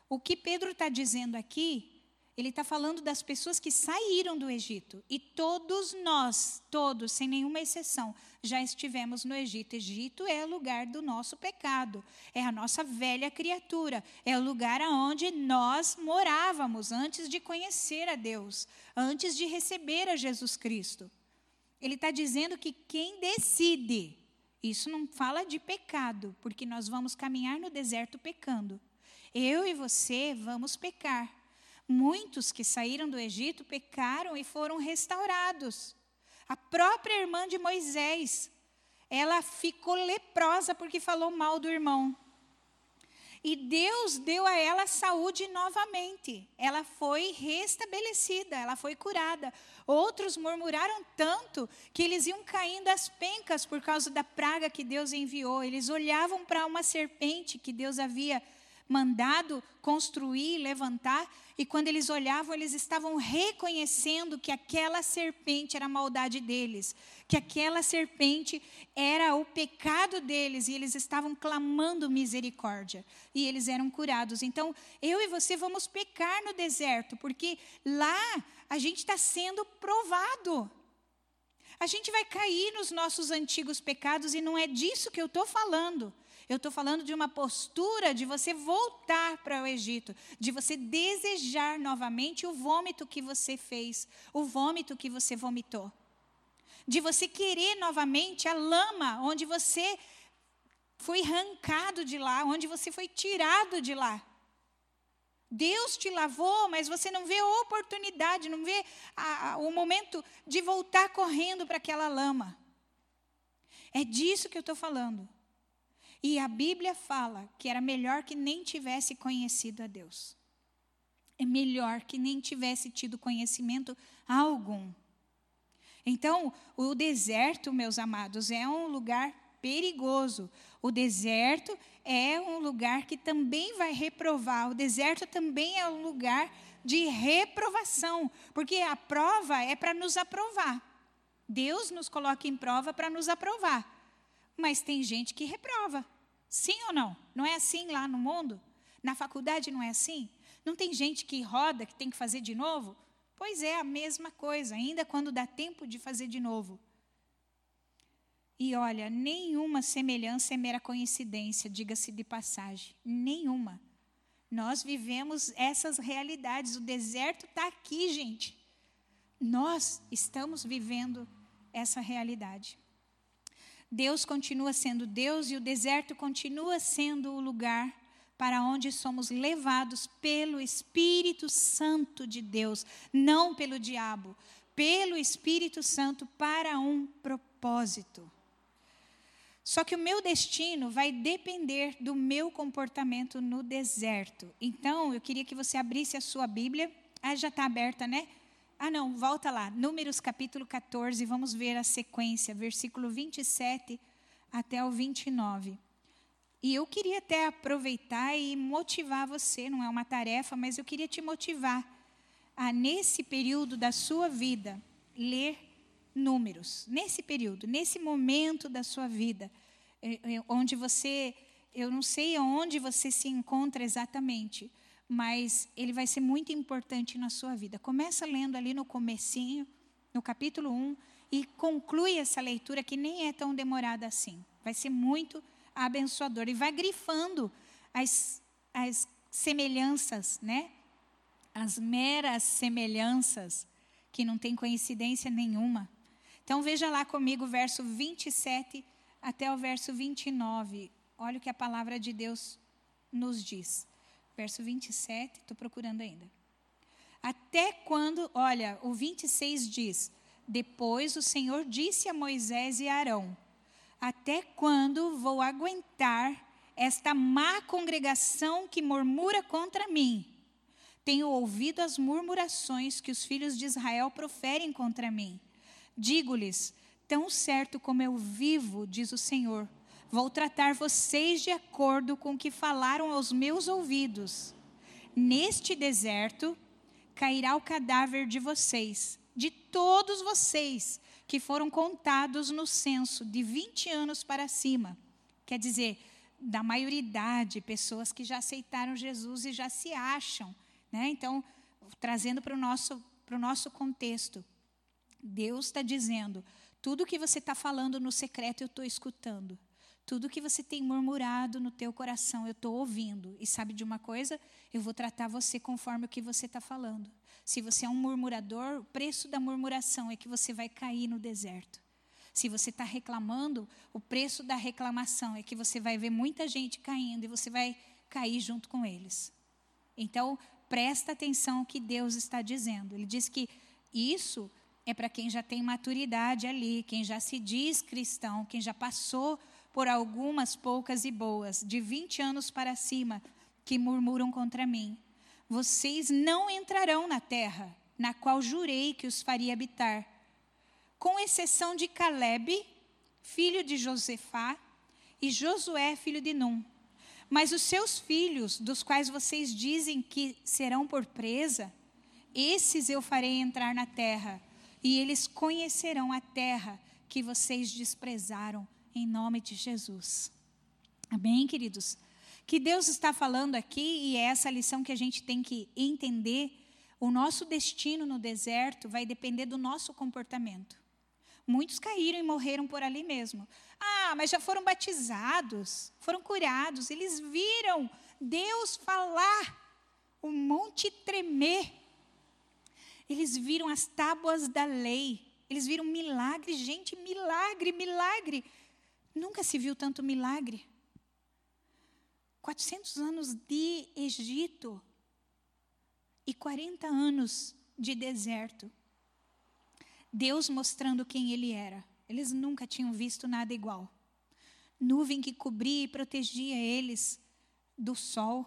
o que Pedro está dizendo aqui ele está falando das pessoas que saíram do Egito. E todos nós, todos, sem nenhuma exceção, já estivemos no Egito. Egito é o lugar do nosso pecado, é a nossa velha criatura, é o lugar aonde nós morávamos antes de conhecer a Deus, antes de receber a Jesus Cristo. Ele está dizendo que quem decide, isso não fala de pecado, porque nós vamos caminhar no deserto pecando. Eu e você vamos pecar Muitos que saíram do Egito pecaram e foram restaurados. A própria irmã de Moisés, ela ficou leprosa porque falou mal do irmão. E Deus deu a ela saúde novamente. Ela foi restabelecida, ela foi curada. Outros murmuraram tanto que eles iam caindo às pencas por causa da praga que Deus enviou. Eles olhavam para uma serpente que Deus havia mandado construir, levantar, e quando eles olhavam, eles estavam reconhecendo que aquela serpente era a maldade deles, que aquela serpente era o pecado deles, e eles estavam clamando misericórdia, e eles eram curados. Então, eu e você vamos pecar no deserto, porque lá a gente está sendo provado. A gente vai cair nos nossos antigos pecados, e não é disso que eu estou falando. Eu estou falando de uma postura de você voltar para o Egito, de você desejar novamente o vômito que você fez, o vômito que você vomitou. De você querer novamente a lama onde você foi arrancado de lá, onde você foi tirado de lá. Deus te lavou, mas você não vê a oportunidade, não vê a, a, o momento de voltar correndo para aquela lama. É disso que eu estou falando. E a Bíblia fala que era melhor que nem tivesse conhecido a Deus. É melhor que nem tivesse tido conhecimento algum. Então, o deserto, meus amados, é um lugar perigoso. O deserto é um lugar que também vai reprovar. O deserto também é um lugar de reprovação, porque a prova é para nos aprovar. Deus nos coloca em prova para nos aprovar. Mas tem gente que reprova. Sim ou não? Não é assim lá no mundo? Na faculdade não é assim? Não tem gente que roda, que tem que fazer de novo? Pois é, a mesma coisa, ainda quando dá tempo de fazer de novo. E olha, nenhuma semelhança é mera coincidência, diga-se de passagem. Nenhuma. Nós vivemos essas realidades. O deserto está aqui, gente. Nós estamos vivendo essa realidade. Deus continua sendo Deus e o deserto continua sendo o lugar para onde somos levados pelo Espírito Santo de Deus, não pelo diabo, pelo Espírito Santo para um propósito. Só que o meu destino vai depender do meu comportamento no deserto. Então, eu queria que você abrisse a sua Bíblia. Ah, já está aberta, né? Ah, não, volta lá. Números capítulo 14, vamos ver a sequência, versículo 27 até o 29. E eu queria até aproveitar e motivar você, não é uma tarefa, mas eu queria te motivar a, nesse período da sua vida, ler números. Nesse período, nesse momento da sua vida, eh, eh, onde você eu não sei onde você se encontra exatamente, mas ele vai ser muito importante na sua vida. Começa lendo ali no comecinho, no capítulo 1, e conclui essa leitura que nem é tão demorada assim. Vai ser muito abençoador. E vai grifando as, as semelhanças, né? As meras semelhanças, que não tem coincidência nenhuma. Então veja lá comigo o verso 27 até o verso 29. Olha o que a palavra de Deus nos diz. Verso 27, estou procurando ainda. Até quando, olha, o 26 diz: Depois o Senhor disse a Moisés e a Arão: Até quando vou aguentar esta má congregação que murmura contra mim? Tenho ouvido as murmurações que os filhos de Israel proferem contra mim. Digo-lhes: Tão certo como eu vivo, diz o Senhor, Vou tratar vocês de acordo com o que falaram aos meus ouvidos. Neste deserto cairá o cadáver de vocês, de todos vocês que foram contados no censo de 20 anos para cima. Quer dizer, da maioridade, pessoas que já aceitaram Jesus e já se acham. Né? Então, trazendo para o nosso, nosso contexto, Deus está dizendo: tudo que você está falando no secreto eu estou escutando. Tudo que você tem murmurado no teu coração, eu estou ouvindo. E sabe de uma coisa? Eu vou tratar você conforme o que você está falando. Se você é um murmurador, o preço da murmuração é que você vai cair no deserto. Se você está reclamando, o preço da reclamação é que você vai ver muita gente caindo e você vai cair junto com eles. Então, presta atenção ao que Deus está dizendo. Ele diz que isso é para quem já tem maturidade ali, quem já se diz cristão, quem já passou por algumas poucas e boas, de 20 anos para cima, que murmuram contra mim. Vocês não entrarão na terra, na qual jurei que os faria habitar, com exceção de Caleb, filho de Josefá, e Josué, filho de Num. Mas os seus filhos, dos quais vocês dizem que serão por presa, esses eu farei entrar na terra, e eles conhecerão a terra que vocês desprezaram em nome de Jesus. Amém, queridos? Que Deus está falando aqui, e é essa lição que a gente tem que entender: o nosso destino no deserto vai depender do nosso comportamento. Muitos caíram e morreram por ali mesmo. Ah, mas já foram batizados, foram curados, eles viram Deus falar, o monte tremer. Eles viram as tábuas da lei, eles viram milagre, gente, milagre, milagre. Nunca se viu tanto milagre. 400 anos de Egito e 40 anos de deserto. Deus mostrando quem Ele era. Eles nunca tinham visto nada igual. Nuvem que cobria e protegia eles do sol.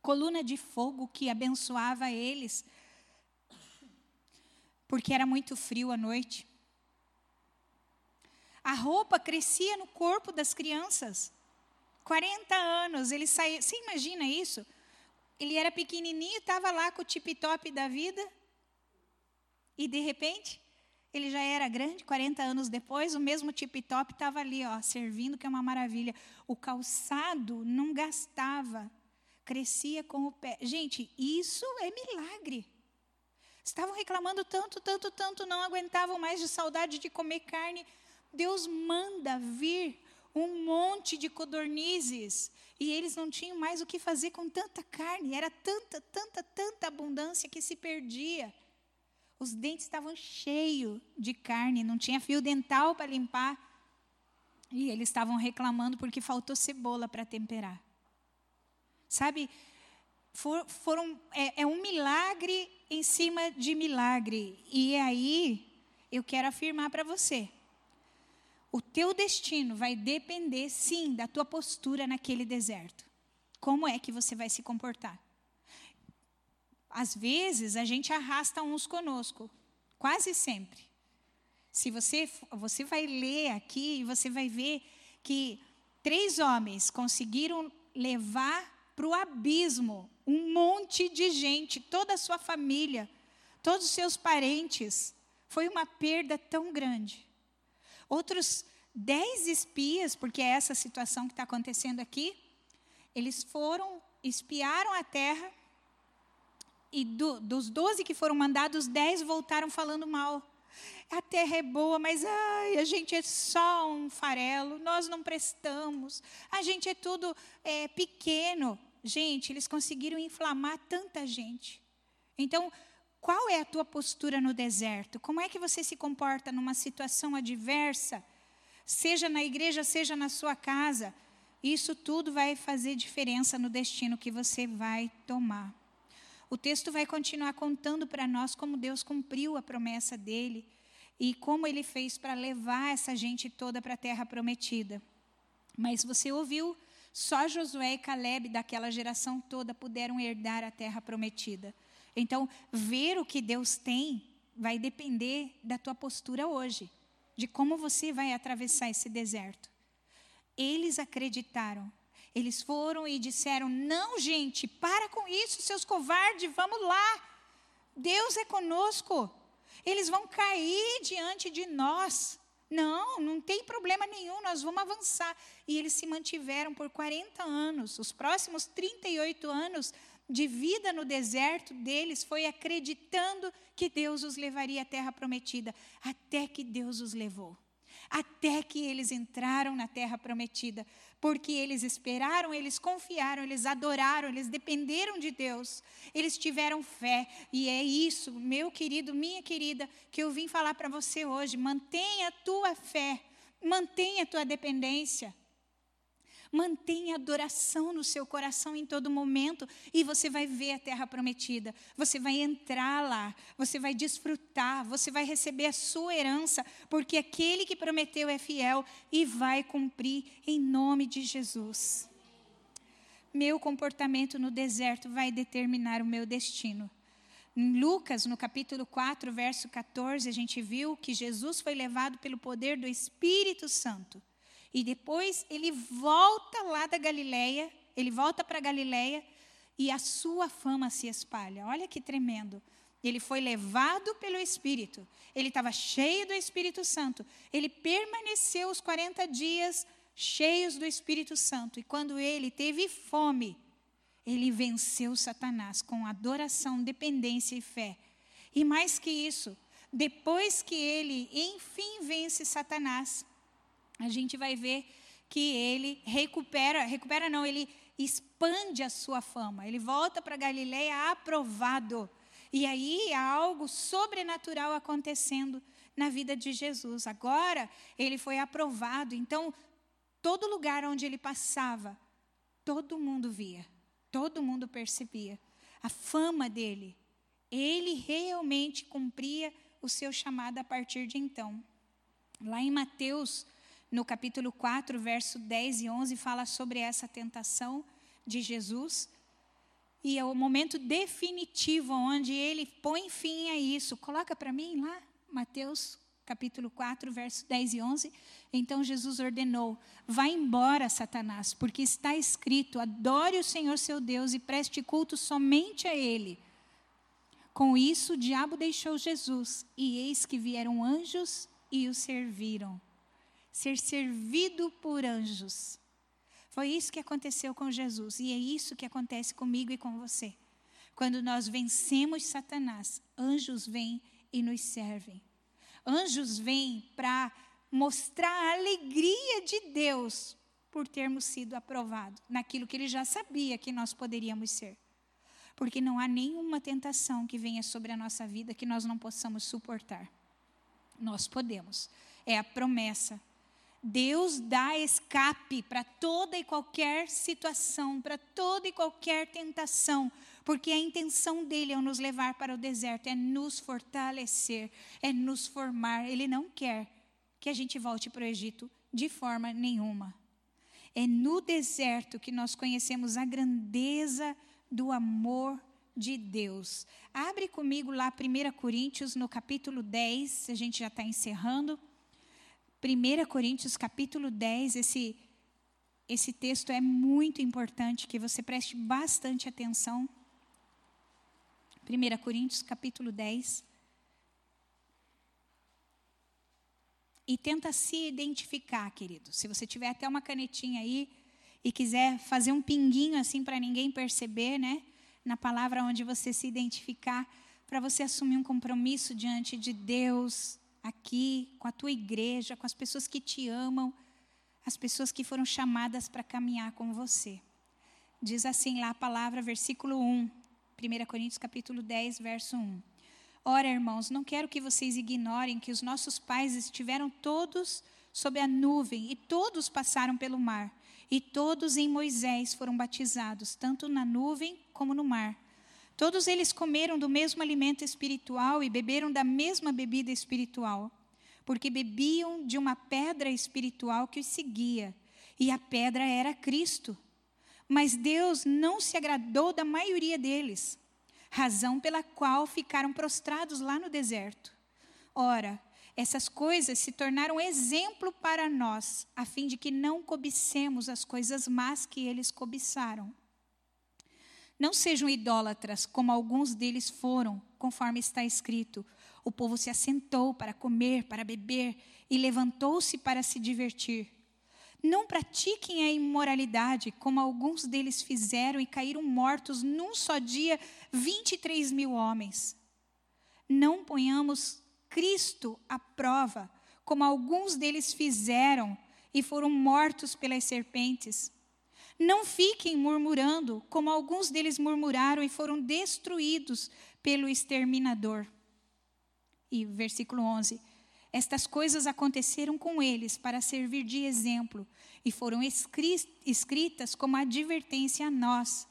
Coluna de fogo que abençoava eles, porque era muito frio à noite. A roupa crescia no corpo das crianças. 40 anos, ele saiu. Você imagina isso? Ele era pequenininho, estava lá com o tip-top da vida. E de repente, ele já era grande, 40 anos depois, o mesmo tip-top estava ali, ó, servindo, que é uma maravilha. O calçado não gastava, crescia com o pé. Gente, isso é milagre. Estavam reclamando tanto, tanto, tanto, não aguentavam mais de saudade de comer carne. Deus manda vir um monte de codornizes e eles não tinham mais o que fazer com tanta carne, era tanta, tanta, tanta abundância que se perdia. Os dentes estavam cheios de carne, não tinha fio dental para limpar. E eles estavam reclamando porque faltou cebola para temperar. Sabe, for, foram, é, é um milagre em cima de milagre. E aí, eu quero afirmar para você: o teu destino vai depender, sim, da tua postura naquele deserto. Como é que você vai se comportar? Às vezes, a gente arrasta uns conosco, quase sempre. Se você, você vai ler aqui, você vai ver que três homens conseguiram levar para o abismo um monte de gente, toda a sua família, todos os seus parentes. Foi uma perda tão grande. Outros dez espias, porque é essa situação que está acontecendo aqui, eles foram, espiaram a terra, e do, dos doze que foram mandados, dez voltaram falando mal. A terra é boa, mas ai, a gente é só um farelo, nós não prestamos, a gente é tudo é, pequeno. Gente, eles conseguiram inflamar tanta gente. Então, qual é a tua postura no deserto? Como é que você se comporta numa situação adversa? Seja na igreja, seja na sua casa. Isso tudo vai fazer diferença no destino que você vai tomar. O texto vai continuar contando para nós como Deus cumpriu a promessa dele e como ele fez para levar essa gente toda para a terra prometida. Mas você ouviu, só Josué e Caleb daquela geração toda puderam herdar a terra prometida. Então, ver o que Deus tem vai depender da tua postura hoje, de como você vai atravessar esse deserto. Eles acreditaram. Eles foram e disseram: Não, gente, para com isso, seus covardes, vamos lá. Deus é conosco. Eles vão cair diante de nós. Não, não tem problema nenhum, nós vamos avançar. E eles se mantiveram por 40 anos. Os próximos 38 anos de vida no deserto deles foi acreditando que Deus os levaria à terra prometida, até que Deus os levou. Até que eles entraram na terra prometida, porque eles esperaram, eles confiaram, eles adoraram, eles dependeram de Deus, eles tiveram fé, e é isso, meu querido, minha querida, que eu vim falar para você hoje. Mantenha a tua fé, mantenha a tua dependência. Mantenha adoração no seu coração em todo momento e você vai ver a terra prometida. Você vai entrar lá, você vai desfrutar, você vai receber a sua herança, porque aquele que prometeu é fiel e vai cumprir em nome de Jesus. Meu comportamento no deserto vai determinar o meu destino. Em Lucas, no capítulo 4, verso 14, a gente viu que Jesus foi levado pelo poder do Espírito Santo. E depois ele volta lá da Galileia, ele volta para Galileia e a sua fama se espalha. Olha que tremendo. Ele foi levado pelo Espírito. Ele estava cheio do Espírito Santo. Ele permaneceu os 40 dias cheios do Espírito Santo. E quando ele teve fome, ele venceu Satanás com adoração, dependência e fé. E mais que isso, depois que ele enfim vence Satanás, a gente vai ver que ele recupera, recupera não, ele expande a sua fama. Ele volta para Galileia aprovado. E aí há algo sobrenatural acontecendo na vida de Jesus. Agora ele foi aprovado. Então, todo lugar onde ele passava, todo mundo via, todo mundo percebia a fama dele. Ele realmente cumpria o seu chamado a partir de então. Lá em Mateus no capítulo 4, verso 10 e 11, fala sobre essa tentação de Jesus. E é o momento definitivo onde ele põe fim a isso. Coloca para mim lá, Mateus capítulo 4, verso 10 e 11. Então Jesus ordenou: Vá embora, Satanás, porque está escrito: adore o Senhor seu Deus e preste culto somente a Ele. Com isso, o diabo deixou Jesus, e eis que vieram anjos e o serviram ser servido por anjos. Foi isso que aconteceu com Jesus e é isso que acontece comigo e com você. Quando nós vencemos Satanás, anjos vêm e nos servem. Anjos vêm para mostrar a alegria de Deus por termos sido aprovados naquilo que ele já sabia que nós poderíamos ser. Porque não há nenhuma tentação que venha sobre a nossa vida que nós não possamos suportar. Nós podemos. É a promessa Deus dá escape para toda e qualquer situação, para toda e qualquer tentação, porque a intenção dele ao nos levar para o deserto é nos fortalecer, é nos formar. Ele não quer que a gente volte para o Egito de forma nenhuma. É no deserto que nós conhecemos a grandeza do amor de Deus. Abre comigo lá 1 Coríntios, no capítulo 10, a gente já está encerrando. 1 Coríntios capítulo 10, esse, esse texto é muito importante, que você preste bastante atenção. 1 Coríntios capítulo 10. e tenta se identificar, querido. Se você tiver até uma canetinha aí e quiser fazer um pinguinho assim para ninguém perceber, né? Na palavra onde você se identificar, para você assumir um compromisso diante de Deus, aqui, com a tua igreja, com as pessoas que te amam, as pessoas que foram chamadas para caminhar com você. Diz assim lá a palavra, versículo 1, 1 Coríntios capítulo 10, verso 1. Ora, irmãos, não quero que vocês ignorem que os nossos pais estiveram todos sob a nuvem e todos passaram pelo mar, e todos em Moisés foram batizados, tanto na nuvem como no mar. Todos eles comeram do mesmo alimento espiritual e beberam da mesma bebida espiritual, porque bebiam de uma pedra espiritual que os seguia, e a pedra era Cristo. Mas Deus não se agradou da maioria deles, razão pela qual ficaram prostrados lá no deserto. Ora, essas coisas se tornaram exemplo para nós, a fim de que não cobicemos as coisas más que eles cobiçaram. Não sejam idólatras, como alguns deles foram, conforme está escrito. O povo se assentou para comer, para beber e levantou-se para se divertir. Não pratiquem a imoralidade, como alguns deles fizeram e caíram mortos num só dia 23 mil homens. Não ponhamos Cristo à prova, como alguns deles fizeram e foram mortos pelas serpentes. Não fiquem murmurando, como alguns deles murmuraram e foram destruídos pelo exterminador. E versículo 11: Estas coisas aconteceram com eles para servir de exemplo e foram escritas como advertência a nós,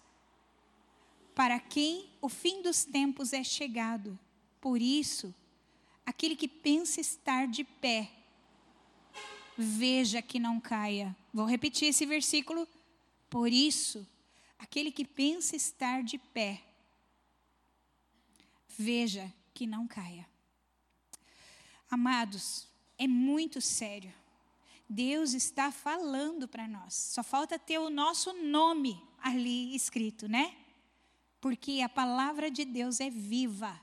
para quem o fim dos tempos é chegado. Por isso, aquele que pensa estar de pé, veja que não caia. Vou repetir esse versículo por isso, aquele que pensa estar de pé, veja que não caia. Amados, é muito sério. Deus está falando para nós. Só falta ter o nosso nome ali escrito, né? Porque a palavra de Deus é viva.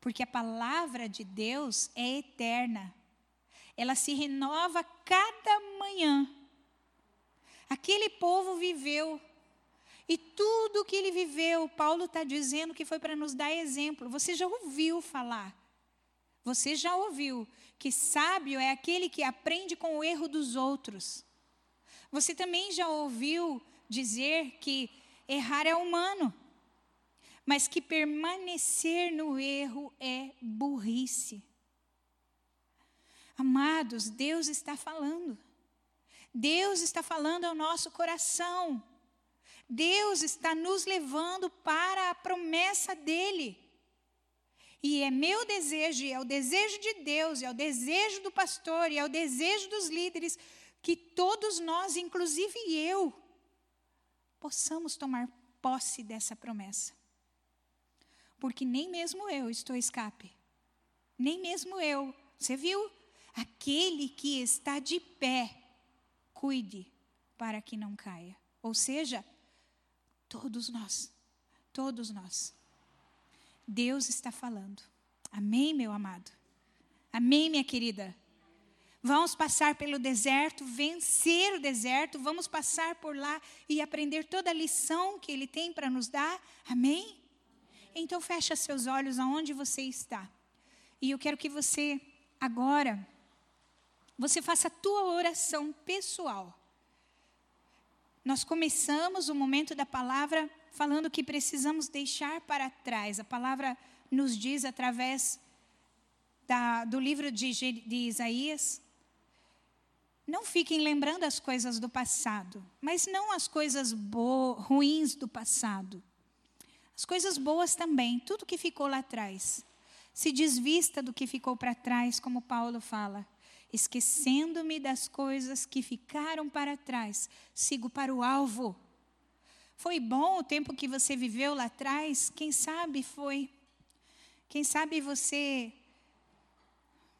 Porque a palavra de Deus é eterna. Ela se renova cada manhã. Aquele povo viveu. E tudo que ele viveu, Paulo está dizendo que foi para nos dar exemplo. Você já ouviu falar. Você já ouviu que sábio é aquele que aprende com o erro dos outros. Você também já ouviu dizer que errar é humano, mas que permanecer no erro é burrice. Amados, Deus está falando. Deus está falando ao nosso coração. Deus está nos levando para a promessa dele. E é meu desejo, e é o desejo de Deus, e é o desejo do pastor, e é o desejo dos líderes, que todos nós, inclusive eu, possamos tomar posse dessa promessa. Porque nem mesmo eu estou escape. Nem mesmo eu. Você viu? Aquele que está de pé cuide para que não caia. Ou seja, todos nós, todos nós. Deus está falando. Amém, meu amado? Amém, minha querida? Vamos passar pelo deserto, vencer o deserto, vamos passar por lá e aprender toda a lição que Ele tem para nos dar. Amém? Então fecha seus olhos aonde você está. E eu quero que você agora você faça a tua oração pessoal. Nós começamos o momento da palavra falando que precisamos deixar para trás. A palavra nos diz através da, do livro de, de Isaías. Não fiquem lembrando as coisas do passado, mas não as coisas ruins do passado. As coisas boas também, tudo que ficou lá atrás. Se desvista do que ficou para trás, como Paulo fala esquecendo-me das coisas que ficaram para trás, sigo para o alvo. Foi bom o tempo que você viveu lá atrás? Quem sabe foi. Quem sabe você.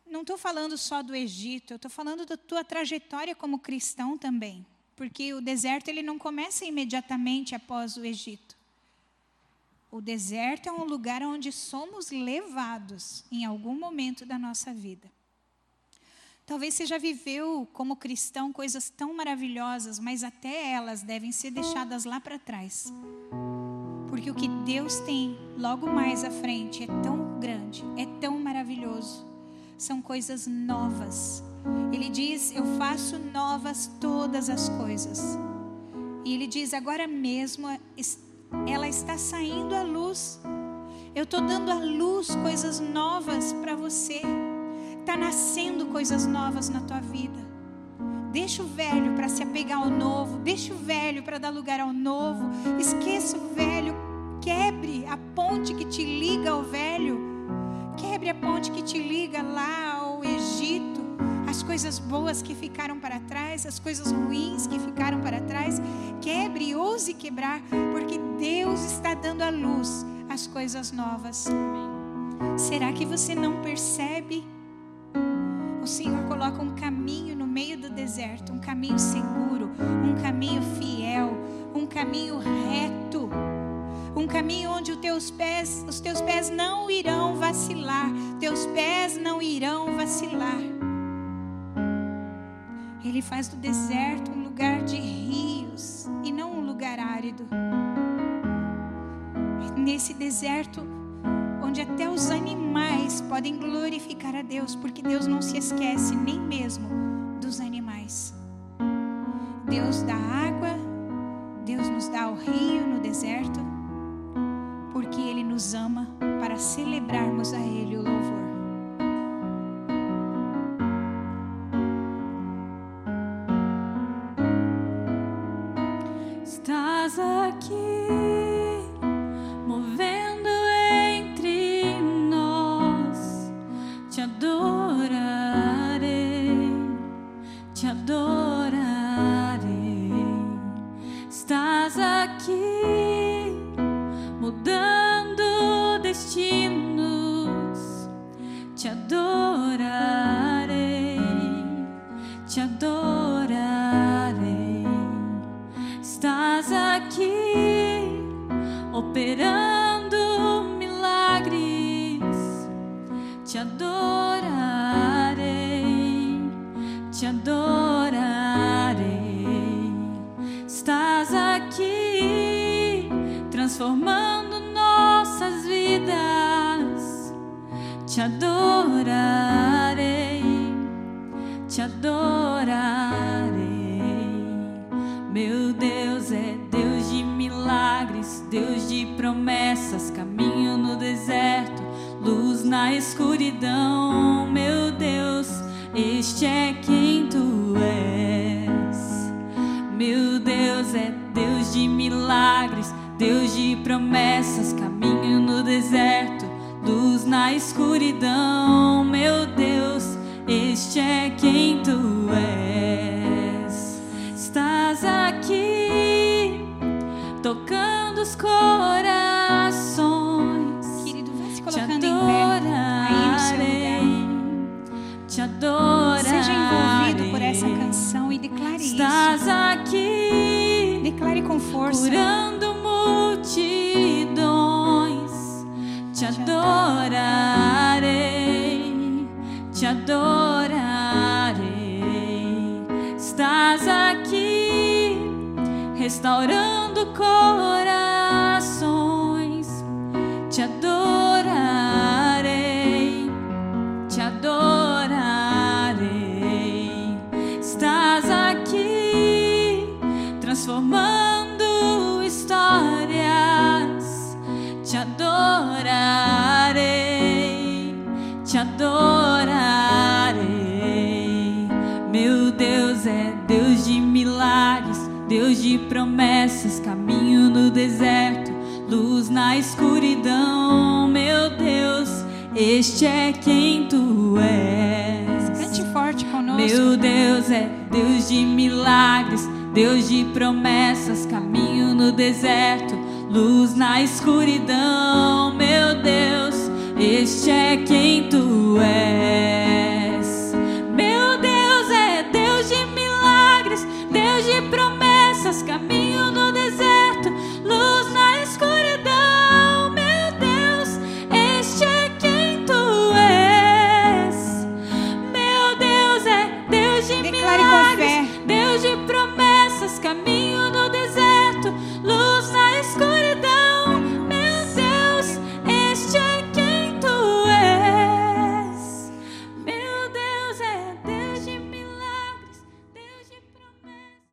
Não estou falando só do Egito, eu estou falando da tua trajetória como cristão também. Porque o deserto ele não começa imediatamente após o Egito. O deserto é um lugar onde somos levados em algum momento da nossa vida. Talvez você já viveu como cristão coisas tão maravilhosas, mas até elas devem ser deixadas lá para trás. Porque o que Deus tem logo mais à frente é tão grande, é tão maravilhoso. São coisas novas. Ele diz: Eu faço novas todas as coisas. E ele diz: Agora mesmo ela está saindo à luz. Eu estou dando à luz coisas novas para você. Está nascendo coisas novas na tua vida. Deixa o velho para se apegar ao novo. Deixa o velho para dar lugar ao novo. Esqueça o velho. Quebre a ponte que te liga ao velho. Quebre a ponte que te liga lá ao Egito. As coisas boas que ficaram para trás, as coisas ruins que ficaram para trás. Quebre, ouse quebrar, porque Deus está dando à luz as coisas novas. Será que você não percebe? O Senhor coloca um caminho no meio do deserto, um caminho seguro, um caminho fiel, um caminho reto, um caminho onde os teus pés, os teus pés não irão vacilar, teus pés não irão vacilar. Ele faz do deserto um lugar de rios e não um lugar árido. Nesse deserto onde até os animais podem glorificar a Deus, porque Deus não se esquece nem mesmo dos animais. Deus dá água, Deus nos dá o rio no deserto, porque Ele nos ama para celebrarmos a Ele o louvor.